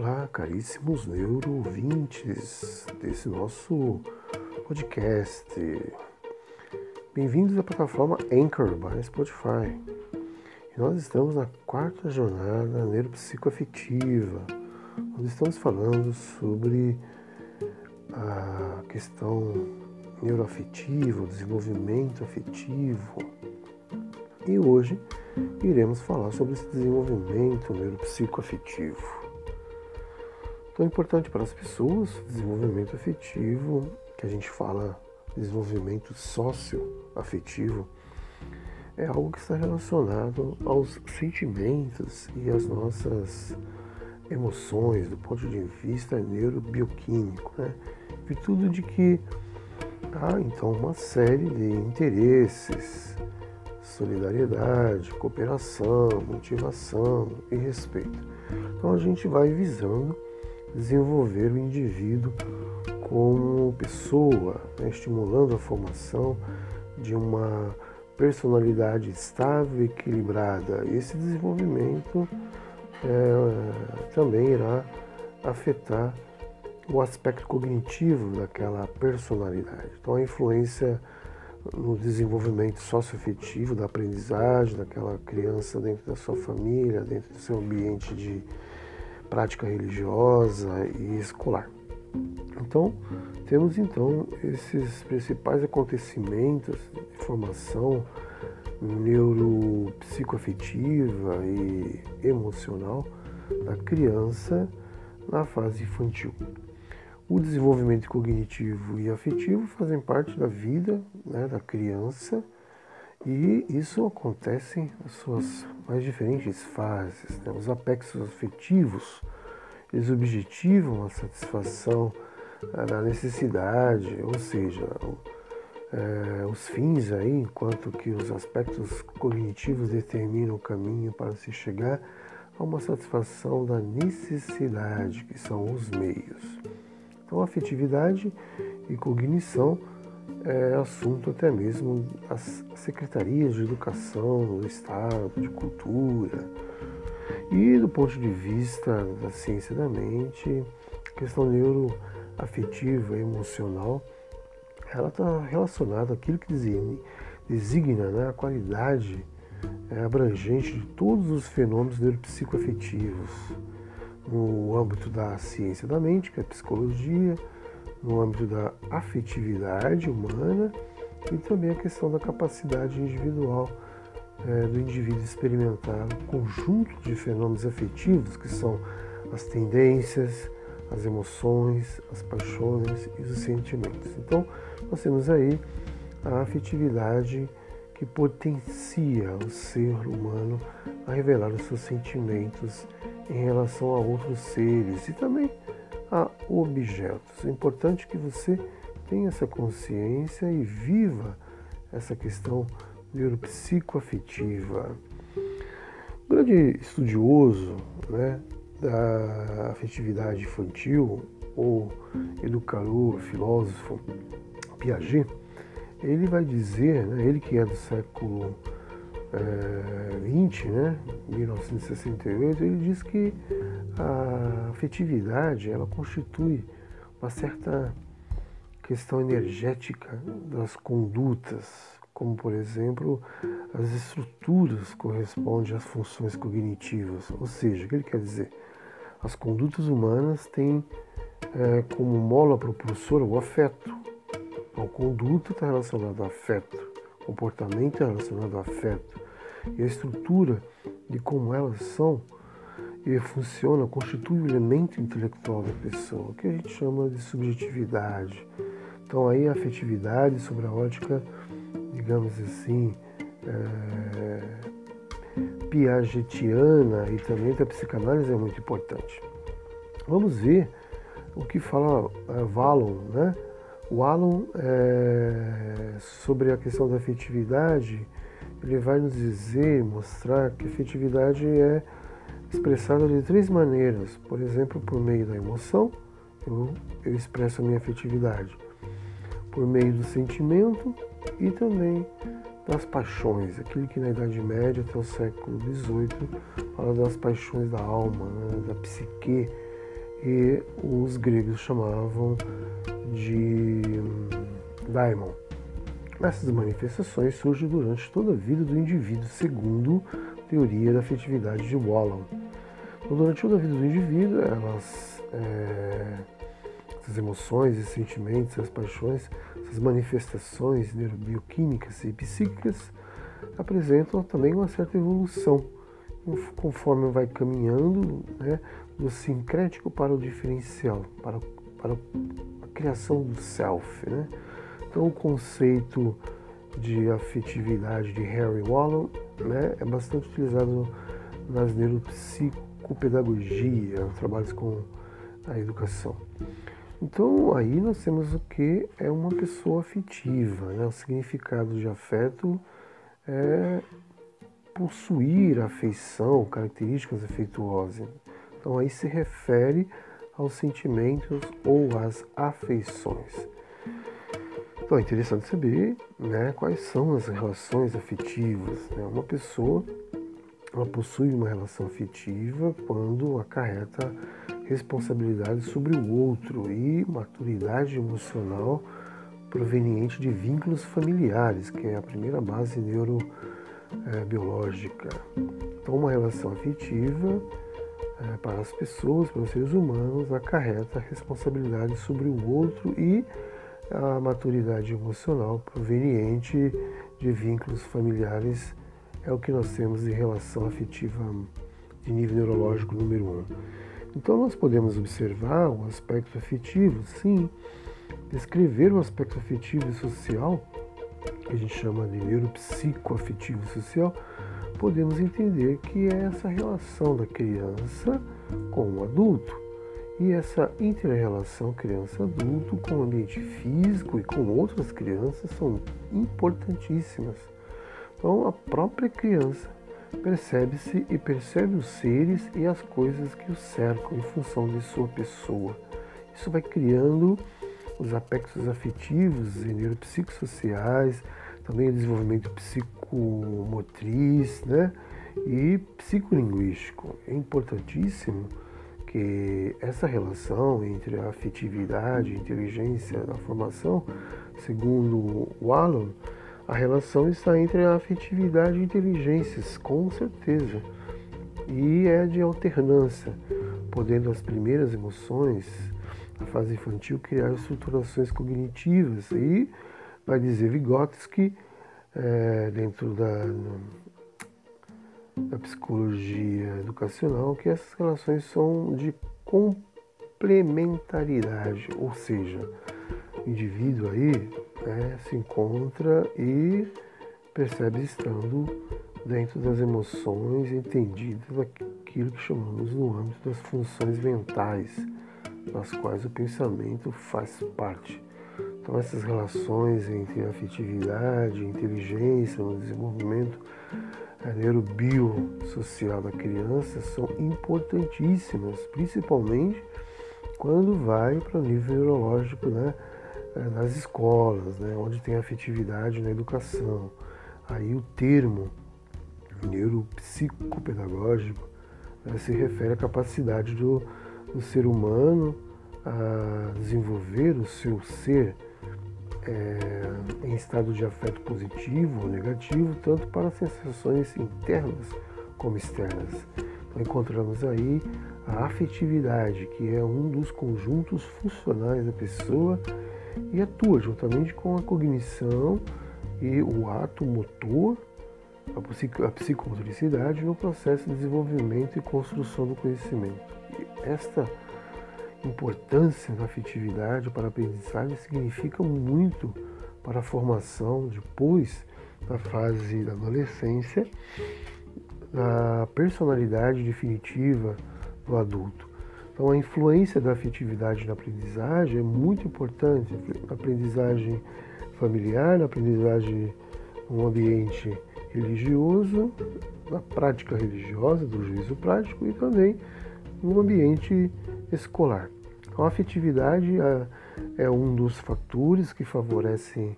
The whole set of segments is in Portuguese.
Olá, caríssimos neurovintes desse nosso podcast. Bem-vindos à plataforma Anchor by Spotify. E nós estamos na quarta jornada neuropsicoafetiva, onde estamos falando sobre a questão neuroafetiva, o desenvolvimento afetivo. E hoje iremos falar sobre esse desenvolvimento neuropsicoafetivo. Tão importante para as pessoas, desenvolvimento afetivo, que a gente fala desenvolvimento socioafetivo, é algo que está relacionado aos sentimentos e às nossas emoções do ponto de vista neurobioquímico, né? Virtude de que há então uma série de interesses, solidariedade, cooperação, motivação e respeito. Então a gente vai visando desenvolver o indivíduo como pessoa, né, estimulando a formação de uma personalidade estável e equilibrada. Esse desenvolvimento é, também irá afetar o aspecto cognitivo daquela personalidade. Então, a influência no desenvolvimento socioafetivo, da aprendizagem daquela criança dentro da sua família, dentro do seu ambiente de prática religiosa e escolar. Então, temos então esses principais acontecimentos de formação neuropsicoafetiva e emocional da criança na fase infantil. O desenvolvimento cognitivo e afetivo fazem parte da vida né, da criança e isso acontece nas suas mais diferentes fases. Né? Os aspectos afetivos, eles objetivam a satisfação da necessidade, ou seja, é, os fins aí, enquanto que os aspectos cognitivos determinam o caminho para se chegar a uma satisfação da necessidade, que são os meios. Então, afetividade e cognição é assunto até mesmo das secretarias de educação do Estado, de cultura. E do ponto de vista da ciência da mente, a questão neuroafetiva e emocional, ela está relacionada àquilo que designa, designa né, a qualidade é, abrangente de todos os fenômenos neuropsicoafetivos no âmbito da ciência da mente, que é a psicologia, no âmbito da afetividade humana e também a questão da capacidade individual é, do indivíduo experimentar um conjunto de fenômenos afetivos que são as tendências, as emoções, as paixões e os sentimentos. Então, nós temos aí a afetividade que potencia o ser humano a revelar os seus sentimentos em relação a outros seres e também a objetos. É importante que você tenha essa consciência e viva essa questão neuropsicoafetiva. Um grande estudioso né, da afetividade infantil, ou educador, filósofo Piaget, ele vai dizer, né, ele que é do século é, 20, né, 1968, ele diz que a afetividade ela constitui uma certa questão energética das condutas, como por exemplo as estruturas correspondem às funções cognitivas. Ou seja, o que ele quer dizer? As condutas humanas têm é, como mola propulsora o afeto. Então, conduta está relacionada ao afeto, comportamento relacionado ao afeto. E a estrutura de como elas são e funciona, constitui o elemento intelectual da pessoa, que a gente chama de subjetividade. Então aí a afetividade sobre a ótica, digamos assim, é, piagetiana e também da psicanálise é muito importante. Vamos ver o que fala é, Valon, né? O Alon é, sobre a questão da afetividade, ele vai nos dizer, mostrar que a afetividade é expressada de três maneiras. Por exemplo, por meio da emoção, eu, eu expresso a minha afetividade. Por meio do sentimento e também das paixões, aquilo que na Idade Média até o século XVIII fala das paixões da alma, né, da psique, e os gregos chamavam de hum, daimon. Essas manifestações surgem durante toda a vida do indivíduo, segundo a teoria da afetividade de Wallon. Então, durante toda a vida do indivíduo, elas, é, essas emoções, esses sentimentos, essas paixões, essas manifestações neurobioquímicas e psíquicas apresentam também uma certa evolução, conforme vai caminhando né, do sincrético para o diferencial, para, para a criação do self. Né? Então, o conceito de afetividade de Harry Wallon né, é bastante utilizado nas neuropsicopedagogia, trabalhos com a educação. Então, aí nós temos o que é uma pessoa afetiva. Né? O significado de afeto é possuir afeição, características afetuosas. Então, aí se refere aos sentimentos ou às afeições. Então é interessante saber né, quais são as relações afetivas. Né? Uma pessoa ela possui uma relação afetiva quando acarreta responsabilidade sobre o outro e maturidade emocional proveniente de vínculos familiares, que é a primeira base neurobiológica. É, então, uma relação afetiva é, para as pessoas, para os seres humanos, acarreta responsabilidade sobre o outro e a maturidade emocional proveniente de vínculos familiares. É o que nós temos em relação afetiva de nível neurológico número um. Então nós podemos observar o aspecto afetivo, sim, descrever o aspecto afetivo e social, que a gente chama de neuropsicoafetivo social, podemos entender que é essa relação da criança com o adulto e essa inter-relação criança-adulto com o ambiente físico e com outras crianças são importantíssimas. Então, a própria criança percebe-se e percebe os seres e as coisas que o cercam em função de sua pessoa. Isso vai criando os aspectos afetivos e neuropsicossociais, também o desenvolvimento psicomotriz né? e psicolinguístico. É importantíssimo que essa relação entre a afetividade e a inteligência da formação, segundo Wallon, a relação está entre a afetividade e inteligências, com certeza, e é de alternância, podendo as primeiras emoções, a fase infantil, criar estruturações cognitivas. E vai dizer Vygotsky, é, dentro da da psicologia educacional que essas relações são de complementaridade, ou seja, o indivíduo aí né, se encontra e percebe estando dentro das emoções entendidas daquilo que chamamos no âmbito das funções mentais, das quais o pensamento faz parte. Então essas relações entre afetividade, inteligência, o desenvolvimento neurobiosocial da criança são importantíssimas, principalmente quando vai para o nível neurológico né, eh, nas escolas, né, onde tem afetividade na educação. Aí o termo neuropsicopedagógico né, se refere à capacidade do, do ser humano a desenvolver o seu ser é, em estado de afeto positivo ou negativo, tanto para sensações internas como externas. Então encontramos aí a afetividade, que é um dos conjuntos funcionais da pessoa e atua juntamente com a cognição e o ato motor, a psicomotricidade no processo de desenvolvimento e construção do conhecimento. E esta importância da afetividade para a aprendizagem significa muito para a formação, depois da fase da adolescência, da personalidade definitiva do adulto. Então, a influência da afetividade na aprendizagem é muito importante, na aprendizagem familiar, na aprendizagem no ambiente religioso, na prática religiosa, do juízo prático e também no ambiente escolar. Então, a afetividade é, um dos fatores que favorecem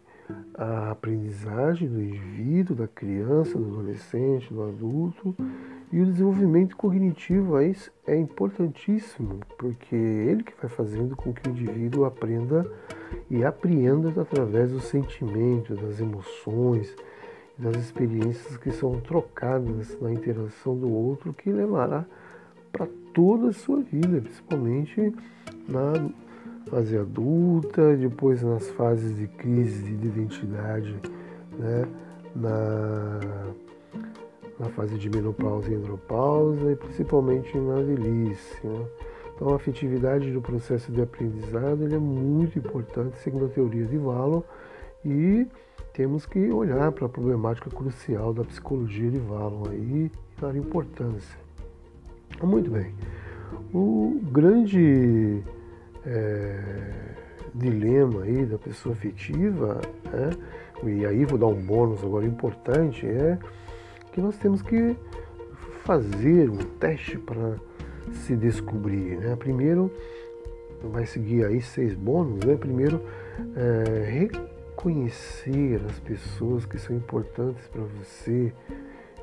a aprendizagem do indivíduo, da criança, do adolescente, do adulto E o desenvolvimento cognitivo é, é importantíssimo, porque é ele que vai fazendo com que o indivíduo aprenda e apreenda através dos sentimentos, das emoções, das experiências que são trocadas na interação do outro, que levará para toda a sua vida, principalmente na fase adulta, depois nas fases de crise de identidade, né? na na fase de menopausa e andropausa e principalmente na velhice. Né? Então a afetividade do processo de aprendizado ele é muito importante, segundo a teoria de Valo, e temos que olhar para a problemática crucial da psicologia de Valo aí e dar importância. Muito bem. O grande é, dilema aí da pessoa afetiva, é, e aí vou dar um bônus agora importante, é que nós temos que fazer um teste para se descobrir. Né? Primeiro, vai seguir aí seis bônus. Né? Primeiro, é, reconhecer as pessoas que são importantes para você.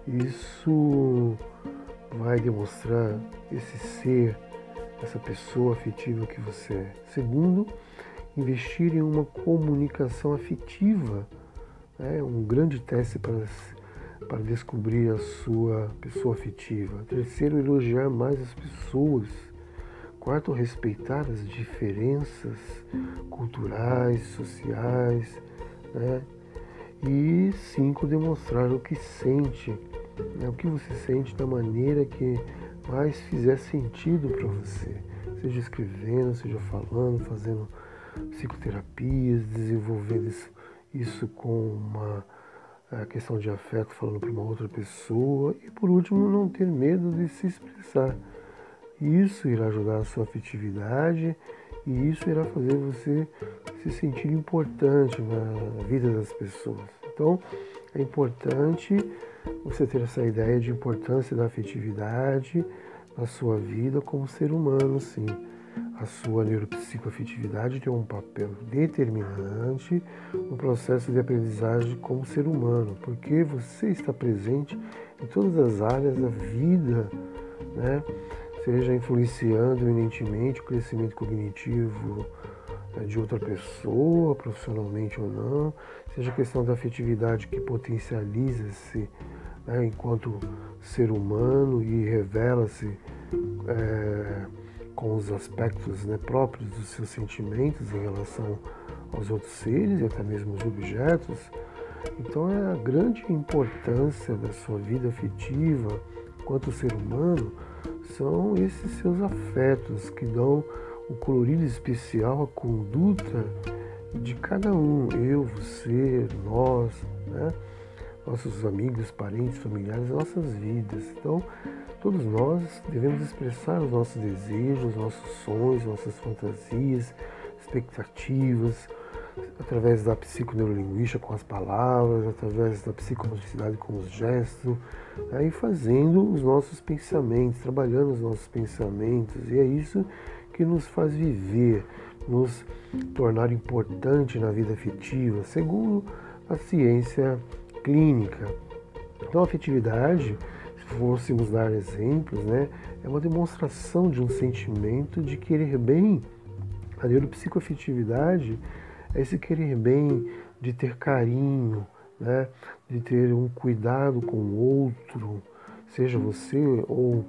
Isso vai demonstrar esse ser, essa pessoa afetiva que você é. Segundo, investir em uma comunicação afetiva. É um grande teste para para descobrir a sua pessoa afetiva. Terceiro, elogiar mais as pessoas. Quarto, respeitar as diferenças culturais, sociais. Né? E cinco, demonstrar o que sente, né? o que você sente da maneira que mais fizer sentido para você. Seja escrevendo, seja falando, fazendo psicoterapias, desenvolvendo isso, isso com uma a questão de afeto falando para uma outra pessoa e por último não ter medo de se expressar. Isso irá ajudar a sua afetividade e isso irá fazer você se sentir importante na vida das pessoas. Então é importante você ter essa ideia de importância da afetividade na sua vida como ser humano, sim a sua neuropsicoafetividade tem um papel determinante no processo de aprendizagem como ser humano, porque você está presente em todas as áreas da vida, né? seja influenciando eminentemente o crescimento cognitivo né, de outra pessoa, profissionalmente ou não, seja a questão da afetividade que potencializa-se né, enquanto ser humano e revela-se. É, com os aspectos né, próprios dos seus sentimentos em relação aos outros seres e até mesmo os objetos. Então é a grande importância da sua vida afetiva quanto ser humano são esses seus afetos que dão o colorido especial à conduta de cada um, eu, você, nós, né? Nossos amigos, parentes, familiares, nossas vidas. Então, Todos nós devemos expressar os nossos desejos, nossos sonhos, nossas fantasias, expectativas, através da psiconeurolinguística com as palavras, através da psicomotricidade com os gestos, aí fazendo os nossos pensamentos, trabalhando os nossos pensamentos, e é isso que nos faz viver, nos tornar importante na vida afetiva, segundo a ciência clínica. Então, a afetividade fôssemos dar exemplos, né, é uma demonstração de um sentimento de querer bem. A neuropsicoafetividade é esse querer bem, de ter carinho, né, de ter um cuidado com o outro, seja você ou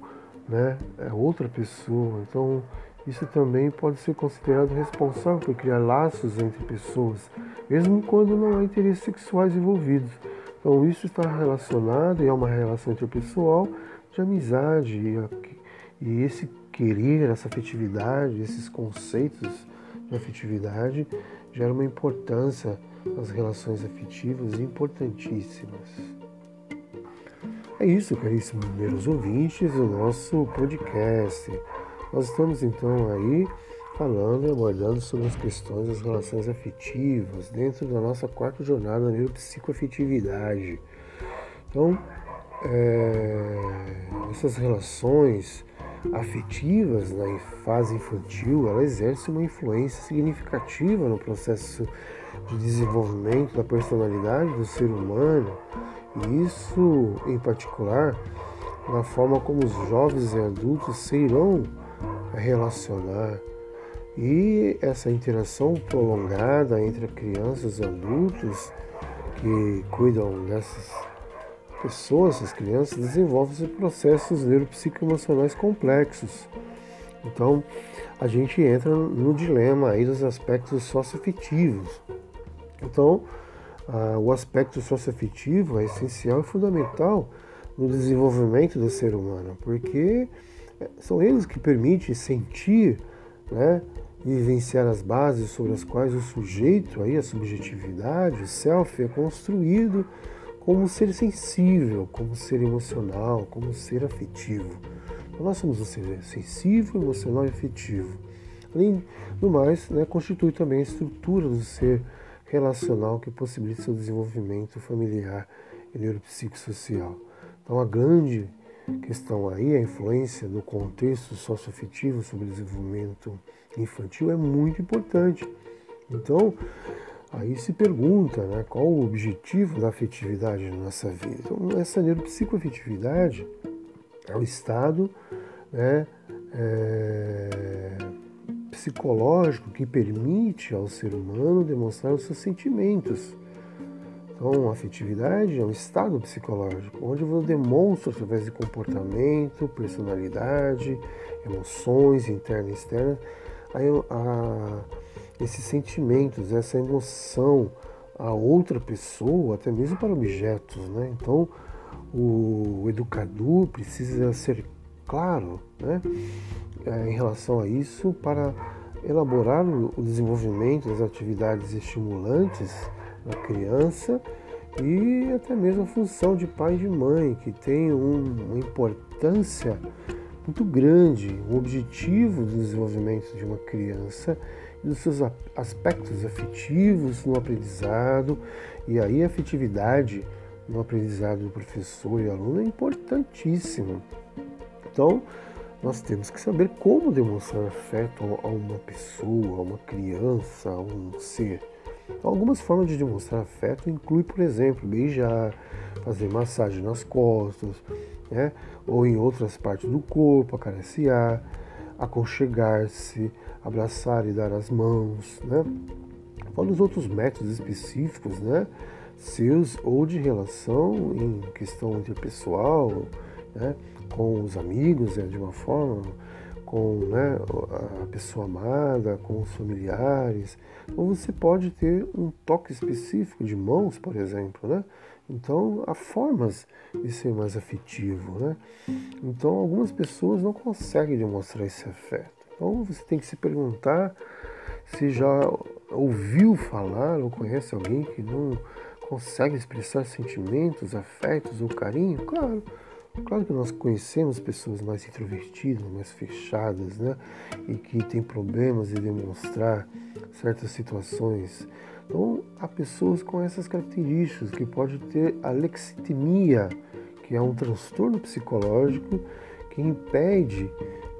né, é outra pessoa. Então, isso também pode ser considerado responsável por criar laços entre pessoas, mesmo quando não há interesses sexuais envolvidos. Então isso está relacionado e é uma relação interpessoal de amizade e, esse querer, essa afetividade, esses conceitos de afetividade geram uma importância nas relações afetivas importantíssimas. É isso, caríssimos meus ouvintes, o nosso podcast. Nós estamos então aí falando e abordando sobre as questões das relações afetivas dentro da nossa quarta jornada neuropsicoafetividade. Então, é, essas relações afetivas na fase infantil, ela exerce uma influência significativa no processo de desenvolvimento da personalidade do ser humano. E isso, em particular, na forma como os jovens e adultos se irão relacionar. E essa interação prolongada entre crianças e adultos que cuidam dessas pessoas, essas crianças, desenvolvem processos neuropsicoemocionais complexos. Então, a gente entra no dilema aí dos aspectos socioafetivos. Então, o aspecto socioafetivo é essencial e fundamental no desenvolvimento do ser humano, porque é, são eles que permitem sentir, né, e vivenciar as bases sobre as quais o sujeito, aí, a subjetividade, o self, é construído como ser sensível, como ser emocional, como ser afetivo. Então, nós somos um ser sensível, emocional e afetivo. Além do mais, né, constitui também a estrutura do ser relacional que possibilita seu desenvolvimento familiar e neuropsicossocial. Então, a grande questão aí, a influência do contexto socioafetivo sobre o desenvolvimento infantil é muito importante. Então, aí se pergunta né, qual o objetivo da afetividade na nossa vida. Então, essa neuropsicoafetividade é o estado né, é, psicológico que permite ao ser humano demonstrar os seus sentimentos então, a afetividade é um estado psicológico onde você demonstra através de comportamento, personalidade, emoções internas e externas, a, a, esses sentimentos, essa emoção a outra pessoa, até mesmo para objetos. Né? Então, o educador precisa ser claro né? É, em relação a isso para elaborar o desenvolvimento das atividades estimulantes da criança e até mesmo a função de pai e de mãe, que tem um, uma importância muito grande, o objetivo do desenvolvimento de uma criança e dos seus aspectos afetivos no aprendizado, e aí a afetividade no aprendizado do professor e aluno é importantíssimo. Então, nós temos que saber como demonstrar afeto a uma pessoa, a uma criança, a um ser. Algumas formas de demonstrar afeto incluem, por exemplo, beijar, fazer massagem nas costas, né? Ou em outras partes do corpo, acariciar, aconchegar-se, abraçar e dar as mãos, né? Fora os outros métodos específicos, né? Seus ou de relação em questão interpessoal, né? Com os amigos, né? de uma forma, com né, a pessoa amada, com os familiares, ou você pode ter um toque específico de mãos, por exemplo, né? Então, há formas de ser mais afetivo, né? Então, algumas pessoas não conseguem demonstrar esse afeto. Então, você tem que se perguntar se já ouviu falar ou conhece alguém que não consegue expressar sentimentos, afetos ou carinho. Claro, Claro que nós conhecemos pessoas mais introvertidas, mais fechadas, né? E que têm problemas de demonstrar certas situações. Então, há pessoas com essas características que pode ter alexitimia, que é um transtorno psicológico que impede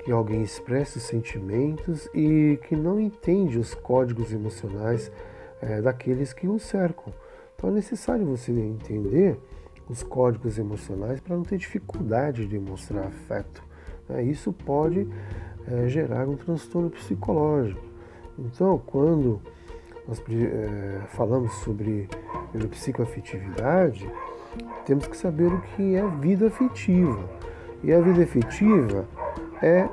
que alguém expresse sentimentos e que não entende os códigos emocionais é, daqueles que o cercam. Então é necessário você entender os códigos emocionais para não ter dificuldade de demonstrar afeto. Né? Isso pode é, gerar um transtorno psicológico. Então, quando nós é, falamos sobre psicoafetividade, temos que saber o que é vida afetiva. E a vida afetiva é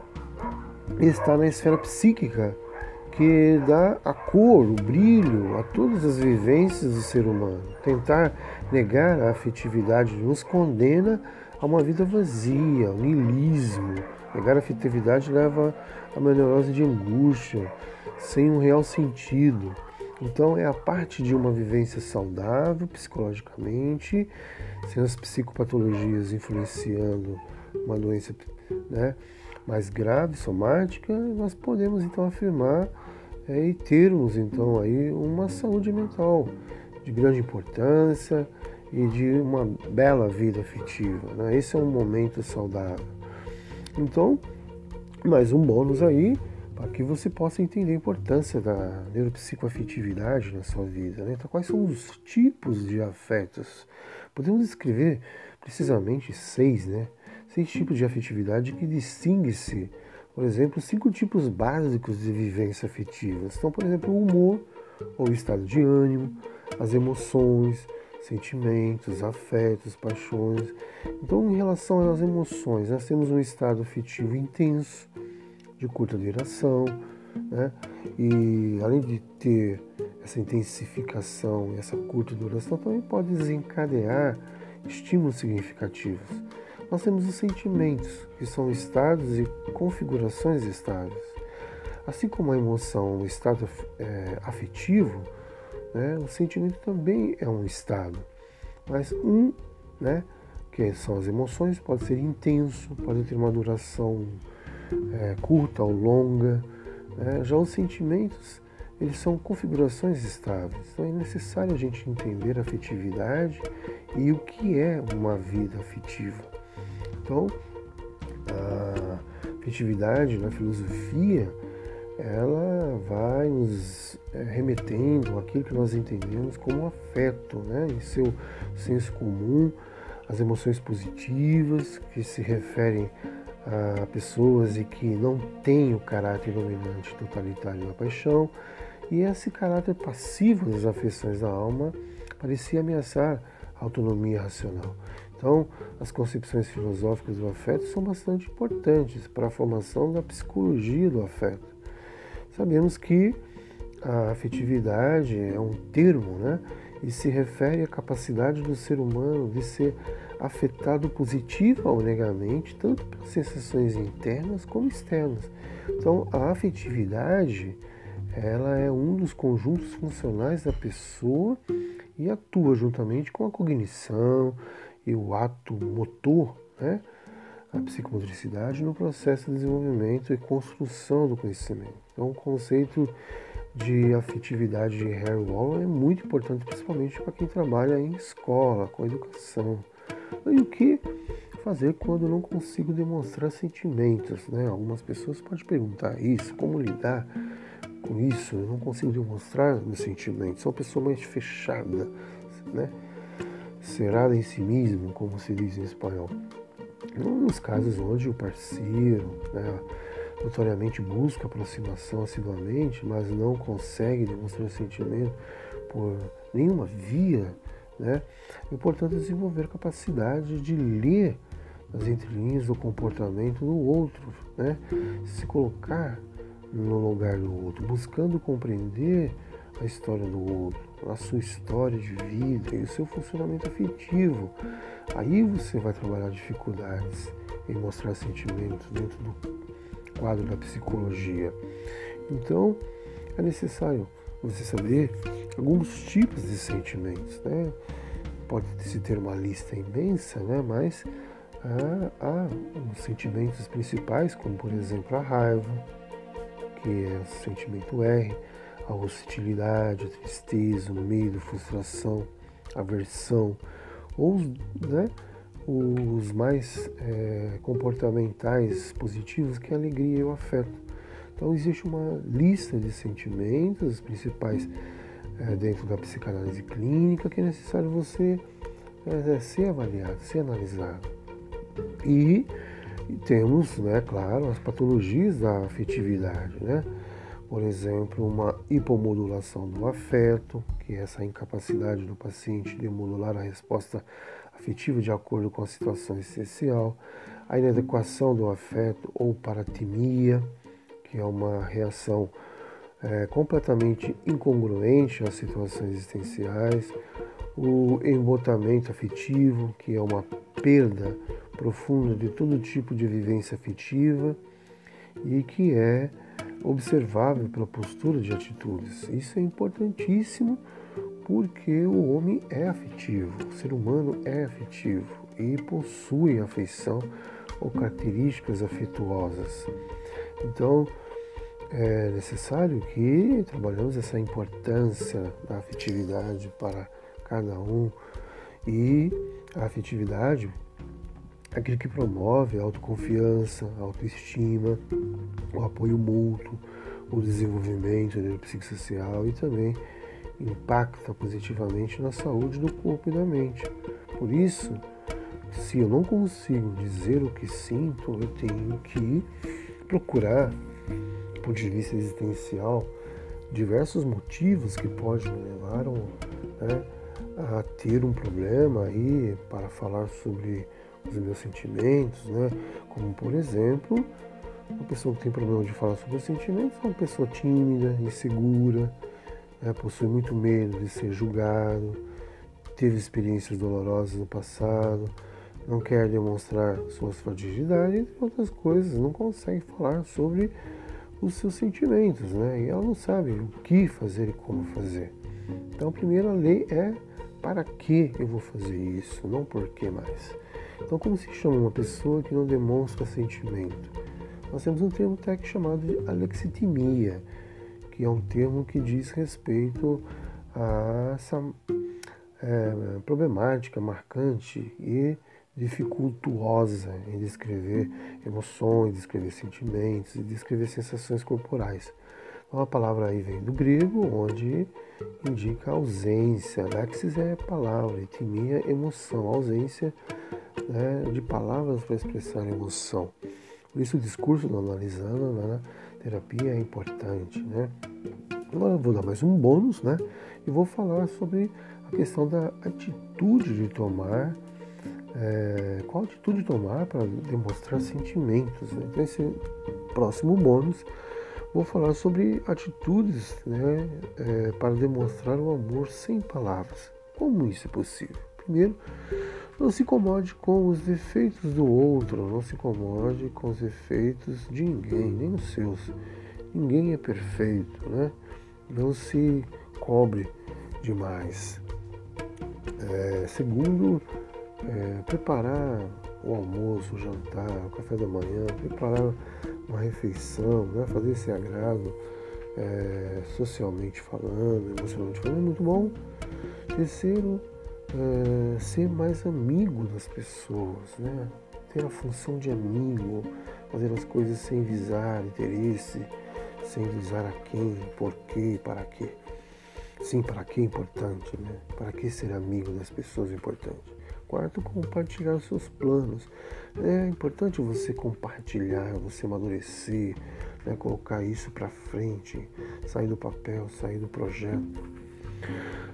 estar na esfera psíquica que dá a cor, o brilho a todas as vivências do ser humano. Tentar negar a afetividade nos condena a uma vida vazia, ao niilismo. Negar a afetividade leva a uma neurose de angústia, sem um real sentido. Então é a parte de uma vivência saudável psicologicamente, sem as psicopatologias influenciando uma doença né, mais grave, somática, nós podemos então afirmar é, e termos então aí uma saúde mental de grande importância e de uma bela vida afetiva. Né? Esse é um momento saudável. Então, mais um bônus aí para que você possa entender a importância da neuropsicoafetividade na sua vida. Né? Então, quais são os tipos de afetos? Podemos escrever precisamente seis, né? seis tipos de afetividade que distingue-se, por exemplo, cinco tipos básicos de vivência afetiva. Então, por exemplo, o humor ou estado de ânimo, as emoções, sentimentos, afetos, paixões. Então, em relação às emoções, nós temos um estado afetivo intenso, de curta duração, né? e além de ter essa intensificação essa curta duração, também pode desencadear estímulos significativos. Nós temos os sentimentos, que são estados e configurações estáveis. Assim como a emoção é um estado é, afetivo, né, o sentimento também é um estado. Mas um, né, que são as emoções, pode ser intenso, pode ter uma duração é, curta ou longa. Né? Já os sentimentos, eles são configurações estáveis. Então é necessário a gente entender a afetividade e o que é uma vida afetiva. Então, a afetividade na filosofia, ela vai nos é, remetendo àquilo que nós entendemos como afeto, né? em seu senso comum, as emoções positivas que se referem a pessoas e que não têm o caráter dominante totalitário da paixão, e esse caráter passivo das afeições da alma parecia ameaçar a autonomia racional. Então, as concepções filosóficas do afeto são bastante importantes para a formação da psicologia do afeto. Sabemos que a afetividade é um termo, né? E se refere à capacidade do ser humano de ser afetado positiva ou negativamente, tanto pelas sensações internas como externas. Então, a afetividade, ela é um dos conjuntos funcionais da pessoa e atua juntamente com a cognição e o ato motor, né? a psicomotricidade no processo de desenvolvimento e construção do conhecimento. Então, o conceito de afetividade de Harry é muito importante, principalmente para quem trabalha em escola, com educação. E o que fazer quando não consigo demonstrar sentimentos? Né? Algumas pessoas podem perguntar isso, como lidar com isso? Eu não consigo demonstrar meus sentimentos. Sou uma pessoa mais fechada, né? cerrada em si mesmo, como se diz em espanhol. Nos casos onde o parceiro né, notoriamente busca aproximação assiduamente, mas não consegue demonstrar sentimento por nenhuma via, né, é importante desenvolver capacidade de ler as entrelinhas do comportamento do outro, né, se colocar no lugar do outro, buscando compreender a história do outro, a sua história de vida e o seu funcionamento afetivo. Aí você vai trabalhar dificuldades em mostrar sentimentos dentro do quadro da psicologia. Então, é necessário você saber alguns tipos de sentimentos, né? Pode se ter uma lista imensa, né? Mas há, há os sentimentos principais, como por exemplo a raiva, que é o sentimento R, a hostilidade, a tristeza, o medo, a frustração, a aversão, ou né, os mais é, comportamentais positivos, que é a alegria e o afeto. Então existe uma lista de sentimentos, os principais é, dentro da psicanálise clínica, que é necessário você é, ser avaliado, ser analisado. E, e temos, né, claro, as patologias da afetividade, né? por exemplo, uma hipomodulação do afeto, que é essa incapacidade do paciente de modular a resposta afetiva de acordo com a situação essencial, a inadequação do afeto ou paratimia, que é uma reação é, completamente incongruente às situações existenciais, o embotamento afetivo, que é uma perda profunda de todo tipo de vivência afetiva e que é observável pela postura de atitudes. Isso é importantíssimo porque o homem é afetivo, o ser humano é afetivo e possui afeição ou características afetuosas. Então, é necessário que trabalhemos essa importância da afetividade para cada um e a afetividade aquele que promove a autoconfiança, a autoestima, o apoio mútuo, o desenvolvimento do psicossocial e também impacta positivamente na saúde do corpo e da mente. Por isso, se eu não consigo dizer o que sinto, eu tenho que procurar, do ponto de vista existencial, diversos motivos que podem me levar né, a ter um problema aí para falar sobre os meus sentimentos, né? Como por exemplo, uma pessoa que tem problema de falar sobre os sentimentos é uma pessoa tímida, insegura, possui muito medo de ser julgado, teve experiências dolorosas no passado, não quer demonstrar suas fragilidades, entre outras coisas, não consegue falar sobre os seus sentimentos, né? E ela não sabe o que fazer e como fazer. Então, a primeira lei é para que eu vou fazer isso, não por que mais. Então, como se chama uma pessoa que não demonstra sentimento? Nós temos um termo técnico chamado de alexitimia, que é um termo que diz respeito a essa é, problemática marcante e dificultuosa em descrever emoções, descrever sentimentos e descrever sensações corporais. Então a palavra aí vem do grego, onde indica ausência. Lexis é palavra, etimia emoção, ausência né, de palavras para expressar emoção. Por isso o discurso do analisando na terapia é importante. Né? Agora vou dar mais um bônus né, e vou falar sobre a questão da atitude de tomar, é, qual atitude tomar para demonstrar sentimentos. Né? Então esse próximo bônus vou falar sobre atitudes né, é, para demonstrar o amor sem palavras. Como isso é possível? Primeiro, não se incomode com os defeitos do outro, não se incomode com os defeitos de ninguém, nem os seus. Ninguém é perfeito, né? Não se cobre demais. É, segundo, é, preparar o almoço, o jantar, o café da manhã, preparar uma refeição, né? fazer esse agrado é, socialmente falando, emocionalmente falando, é muito bom. Terceiro, é, ser mais amigo das pessoas, né? ter a função de amigo, fazer as coisas sem visar interesse, sem visar a quem, por quê, para quê. Sim, para que é importante, né? Para que ser amigo das pessoas é importante. Quarto, compartilhar os seus planos. É importante você compartilhar, você amadurecer, né? colocar isso para frente, sair do papel, sair do projeto.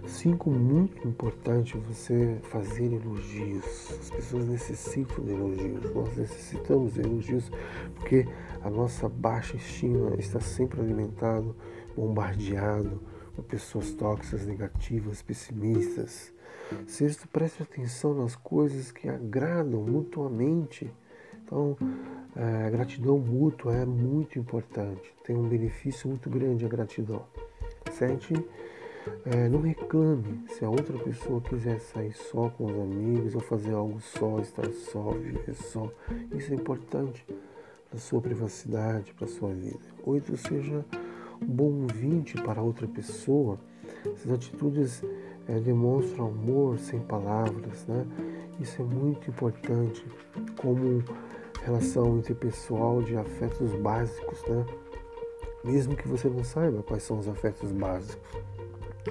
Cinco, muito importante você fazer elogios. As pessoas necessitam de elogios. Nós necessitamos de elogios porque a nossa baixa estima está sempre alimentado, bombardeado por pessoas tóxicas, negativas, pessimistas. Sexto, preste atenção nas coisas que agradam mutuamente. Então, a gratidão mútua é muito importante. Tem um benefício muito grande a gratidão. Sete, é, não reclame se a outra pessoa quiser sair só com os amigos ou fazer algo só, estar só, viver só. Isso é importante para sua privacidade, para sua vida. Oito, seja um bom ouvinte para outra pessoa. Essas atitudes é, demonstram amor sem palavras, né? Isso é muito importante como relação interpessoal de afetos básicos, né? Mesmo que você não saiba quais são os afetos básicos.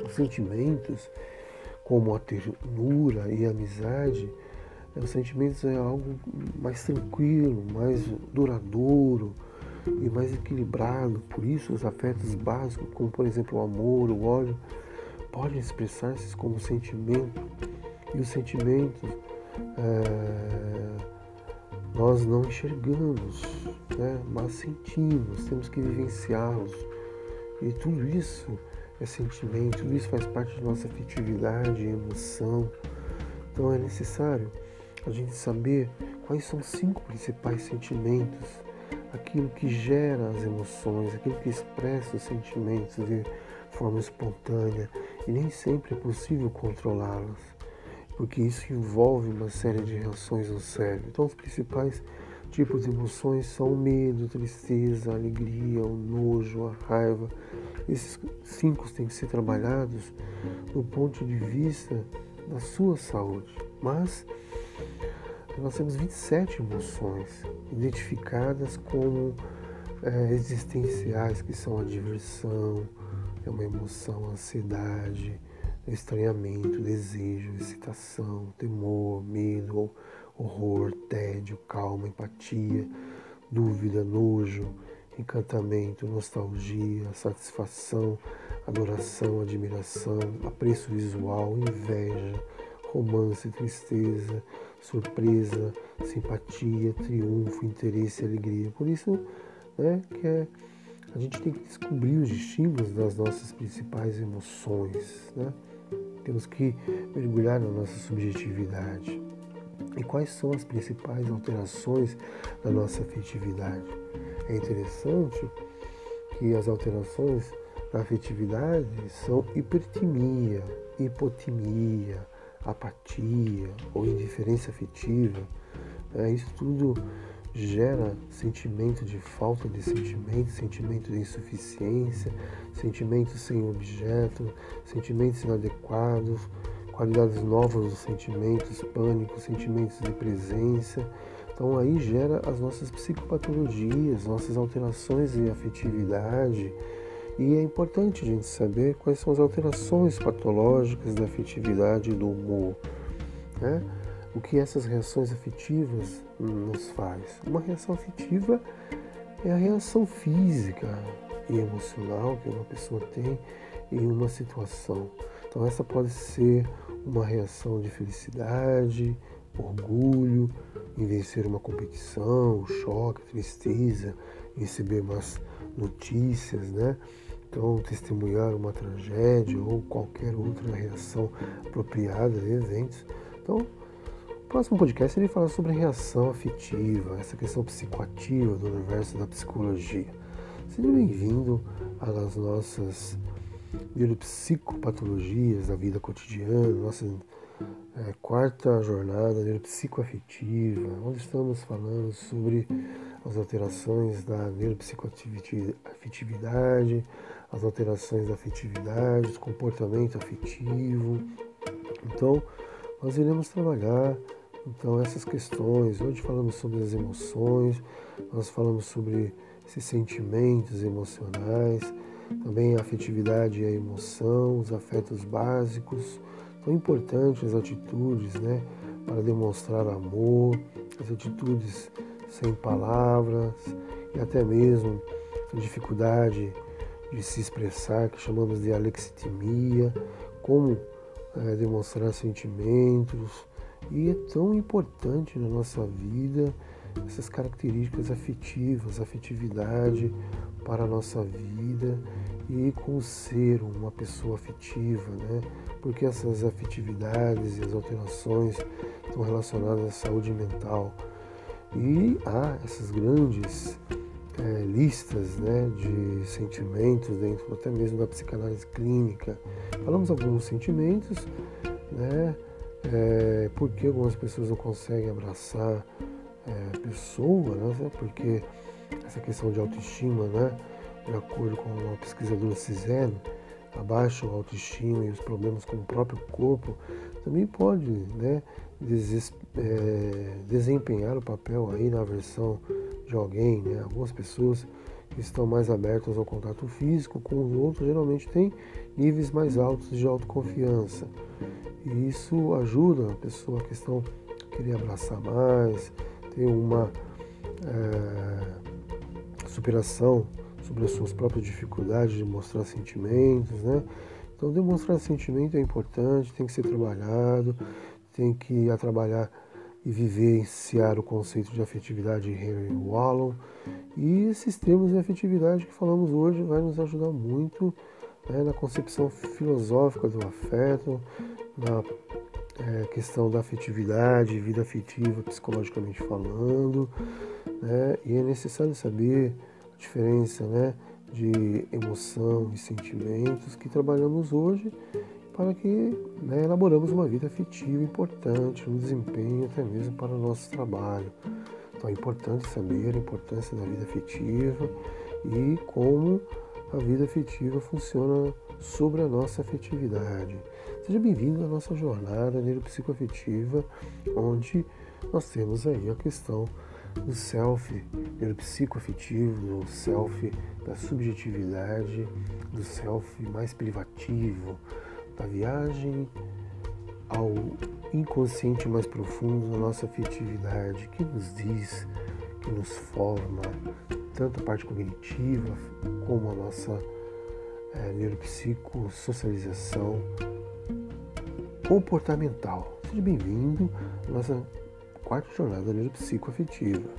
Os sentimentos, como a ternura e a amizade, os sentimentos é algo mais tranquilo, mais duradouro e mais equilibrado. Por isso, os afetos básicos, como por exemplo o amor, o ódio, podem expressar-se como sentimento. E os sentimentos é, nós não enxergamos, né? mas sentimos, temos que vivenciá-los. E tudo isso é sentimento, tudo isso faz parte da nossa afetividade, emoção. Então é necessário a gente saber quais são os cinco principais sentimentos, aquilo que gera as emoções, aquilo que expressa os sentimentos de forma espontânea e nem sempre é possível controlá-las, porque isso envolve uma série de reações no cérebro. Então os principais tipos de emoções são o medo, tristeza, alegria, o nojo, a raiva, esses cinco têm que ser trabalhados do ponto de vista da sua saúde. Mas nós temos 27 emoções identificadas como é, existenciais, que são a diversão, é uma emoção, a ansiedade, estranhamento, desejo, excitação, temor, medo horror, tédio, calma, empatia, dúvida, nojo, encantamento, nostalgia, satisfação, adoração, admiração, apreço visual, inveja, romance, tristeza, surpresa, simpatia, triunfo, interesse, alegria. Por isso, né, que é, a gente tem que descobrir os estímulos das nossas principais emoções, né? Temos que mergulhar na nossa subjetividade. E quais são as principais alterações da nossa afetividade? É interessante que as alterações da afetividade são hipertimia, hipotimia, apatia ou indiferença afetiva. É, isso tudo gera sentimento de falta de sentimento, sentimento de insuficiência, sentimentos sem objeto, sentimentos inadequados, qualidades novas dos sentimentos, pânico, sentimentos de presença. Então aí gera as nossas psicopatologias, nossas alterações de afetividade. E é importante a gente saber quais são as alterações patológicas da afetividade e do humor. Né? O que essas reações afetivas nos faz? Uma reação afetiva é a reação física e emocional que uma pessoa tem em uma situação. Então essa pode ser uma reação de felicidade, orgulho, em vencer uma competição, choque, tristeza, receber mais notícias, né? Então, testemunhar uma tragédia ou qualquer outra reação apropriada de eventos. Então, próximo podcast ele fala sobre reação afetiva, essa questão psicoativa do universo da psicologia. Seja bem-vindo às nossas neuropsicopatologias da vida cotidiana, nossa é, quarta jornada neuropsicoafetiva, onde estamos falando sobre as alterações da neuropsicoafetividade, as alterações da afetividade, do comportamento afetivo. Então, nós iremos trabalhar então essas questões. Hoje falamos sobre as emoções, nós falamos sobre esses sentimentos emocionais, também a afetividade e a emoção, os afetos básicos. Tão importantes as atitudes, né, para demonstrar amor, as atitudes sem palavras e até mesmo a dificuldade de se expressar, que chamamos de alexitimia, como é, demonstrar sentimentos, e é tão importante na nossa vida essas características afetivas, afetividade para a nossa vida e com ser uma pessoa afetiva, né? Porque essas afetividades e as alterações estão relacionadas à saúde mental. E há essas grandes é, listas né, de sentimentos dentro até mesmo da psicanálise clínica. Falamos alguns sentimentos, né? É, por que algumas pessoas não conseguem abraçar é, pessoa, né? Porque essa questão de autoestima, né? De acordo com a pesquisadora Cisene, a baixa autoestima e os problemas com o próprio corpo também pode, né? Deses, é, desempenhar o papel aí na versão de alguém, né? Algumas pessoas que estão mais abertas ao contato físico com os outros geralmente têm níveis mais altos de autoconfiança. E isso ajuda a pessoa a questão querer abraçar mais, ter uma é, superação sobre as suas próprias dificuldades de mostrar sentimentos, né? Então demonstrar sentimento é importante, tem que ser trabalhado, tem que trabalhar e vivenciar o conceito de afetividade de Henry Wallon. E esses termos de afetividade que falamos hoje vai nos ajudar muito né, na concepção filosófica do afeto, na é, questão da afetividade, vida afetiva, psicologicamente falando. Né, e é necessário saber diferença né, de emoção e sentimentos que trabalhamos hoje para que né, elaboramos uma vida afetiva importante, um desempenho até mesmo para o nosso trabalho. Então é importante saber a importância da vida afetiva e como a vida afetiva funciona sobre a nossa afetividade. Seja bem-vindo à nossa jornada neuropsicoafetiva, onde nós temos aí a questão do self neuropsicoafetivo, do self da subjetividade, do self mais privativo, da viagem ao inconsciente mais profundo da nossa afetividade, que nos diz, que nos forma, tanto a parte cognitiva como a nossa é, neuropsicossocialização comportamental. Seja bem-vindo à nossa quarta jornada neuropsicoafetiva.